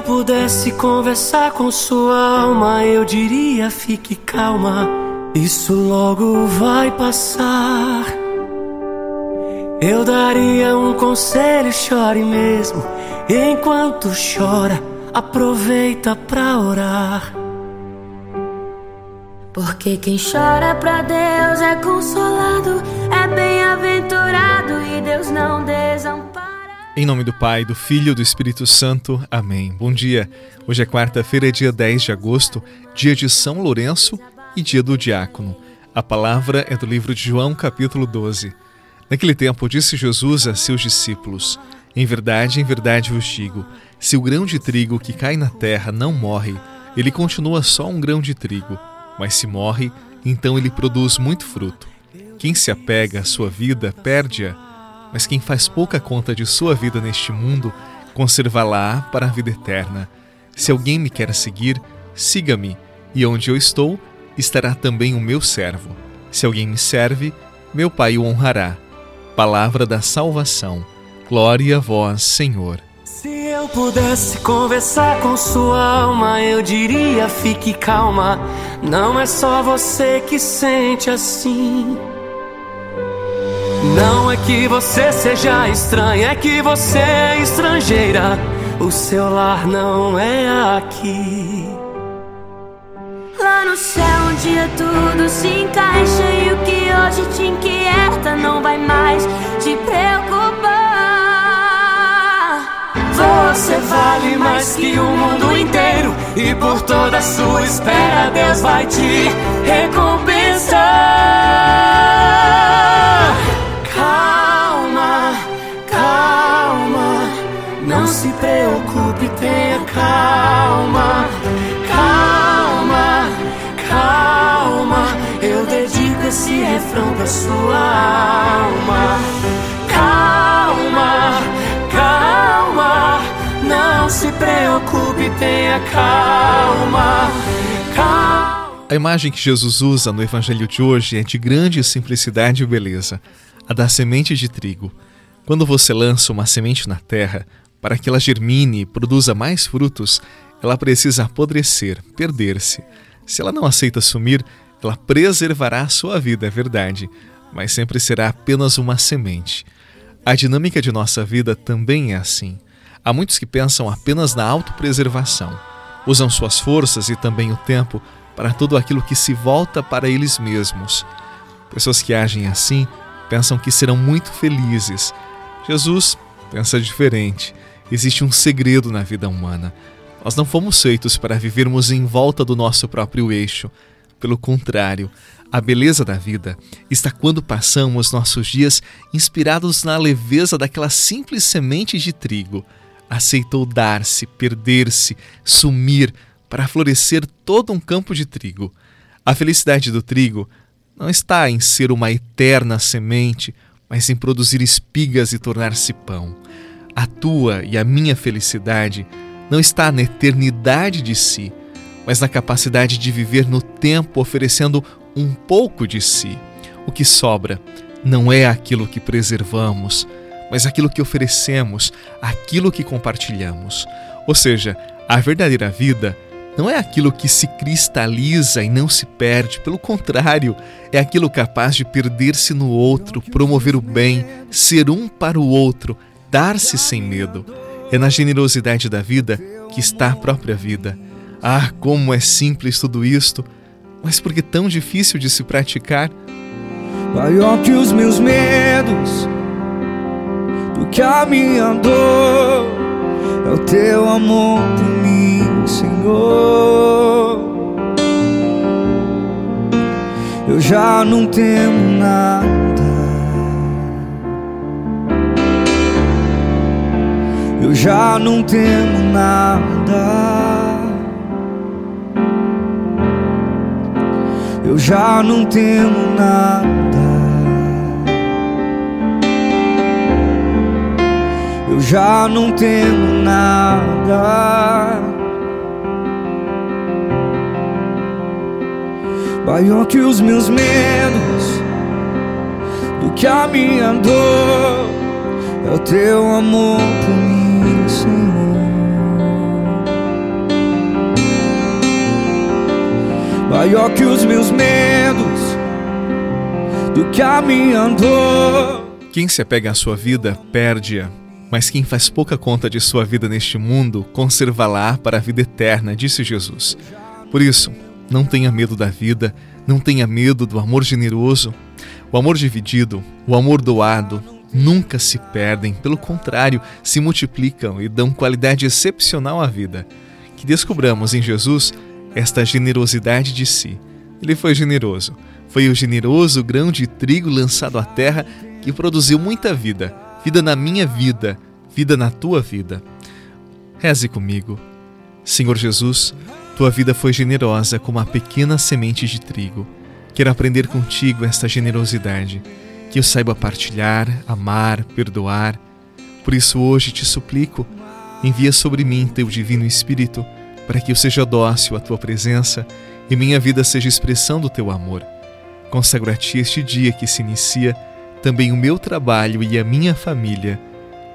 eu pudesse conversar com sua alma, eu diria: fique calma, isso logo vai passar. Eu daria um conselho, chore mesmo. Enquanto chora, aproveita pra orar. Porque quem chora pra Deus é consolado, é bem-aventurado Em nome do Pai, do Filho e do Espírito Santo. Amém. Bom dia. Hoje é quarta-feira, dia 10 de agosto, dia de São Lourenço e dia do diácono. A palavra é do livro de João, capítulo 12. Naquele tempo disse Jesus a seus discípulos: Em verdade, em verdade vos digo, se o grão de trigo que cai na terra não morre, ele continua só um grão de trigo mas se morre, então ele produz muito fruto. Quem se apega à sua vida perde-a, mas quem faz pouca conta de sua vida neste mundo, conservá-la para a vida eterna. Se alguém me quer seguir, siga-me, e onde eu estou, estará também o meu servo. Se alguém me serve, meu Pai o honrará. Palavra da salvação. Glória a vós, Senhor. Se eu pudesse conversar com sua alma, eu diria: fique calma. Não é só você que sente assim. Não é que você seja estranha, é que você é estrangeira. O seu lar não é aqui. Lá no céu, um dia tudo se encaixa e o que hoje te inquieta não vai mais te preocupar. Você vale mais que o mundo inteiro e por toda a sua espera Deus vai te recompensar. Refrão pra sua alma. Calma se preocupe, tenha calma, calma. A imagem que Jesus usa no Evangelho de hoje é de grande simplicidade e beleza, a da semente de trigo. Quando você lança uma semente na terra, para que ela germine e produza mais frutos, ela precisa apodrecer, perder-se. Se ela não aceita sumir, ela preservará a sua vida, é verdade, mas sempre será apenas uma semente. A dinâmica de nossa vida também é assim. Há muitos que pensam apenas na autopreservação, usam suas forças e também o tempo para tudo aquilo que se volta para eles mesmos. Pessoas que agem assim pensam que serão muito felizes. Jesus pensa diferente. Existe um segredo na vida humana. Nós não fomos feitos para vivermos em volta do nosso próprio eixo. Pelo contrário, a beleza da vida está quando passamos nossos dias inspirados na leveza daquela simples semente de trigo aceitou dar-se, perder-se, sumir para florescer todo um campo de trigo. A felicidade do trigo não está em ser uma eterna semente, mas em produzir espigas e tornar-se pão. A tua e a minha felicidade não está na eternidade de si, mas na capacidade de viver no tempo oferecendo um pouco de si. O que sobra não é aquilo que preservamos, mas aquilo que oferecemos, aquilo que compartilhamos. Ou seja, a verdadeira vida não é aquilo que se cristaliza e não se perde, pelo contrário, é aquilo capaz de perder-se no outro, promover o bem, ser um para o outro, dar-se sem medo. É na generosidade da vida que está a própria vida. Ah, como é simples tudo isto, mas por que tão difícil de se praticar? Maior que os meus medos do que a minha dor é o teu amor por mim, Senhor. Eu já não temo nada. Eu já não temo nada. Já não temo nada. eu já não temo nada. Maior que os meus medos, do que a minha dor, é o teu amor por mim, Senhor. Maior que os meus medos, do que a minha dor. Quem se apega à sua vida, perde-a. Mas quem faz pouca conta de sua vida neste mundo, conserva-la para a vida eterna, disse Jesus. Por isso, não tenha medo da vida, não tenha medo do amor generoso. O amor dividido, o amor doado, nunca se perdem, pelo contrário, se multiplicam e dão qualidade excepcional à vida. Que descobramos em Jesus esta generosidade de si. Ele foi generoso. Foi o generoso grão de trigo lançado à terra que produziu muita vida. Vida na minha vida, vida na tua vida. Reze comigo. Senhor Jesus, tua vida foi generosa como a pequena semente de trigo. Quero aprender contigo esta generosidade, que eu saiba partilhar, amar, perdoar. Por isso hoje te suplico, envia sobre mim teu divino Espírito, para que eu seja dócil à tua presença e minha vida seja expressão do teu amor. Consagro a ti este dia que se inicia, também o meu trabalho e a minha família.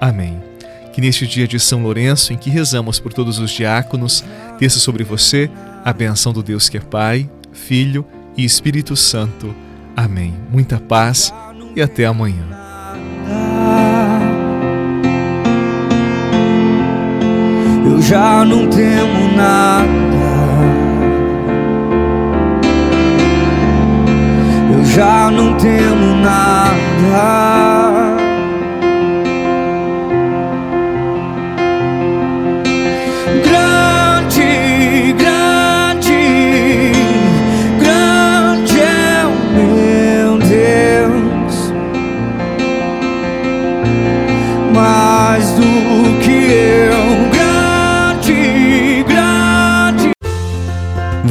Amém. Que neste dia de São Lourenço, em que rezamos por todos os diáconos, desça sobre você a benção do Deus que é Pai, Filho e Espírito Santo. Amém. Muita paz e até amanhã. Já não temo nada. Eu já não temo nada.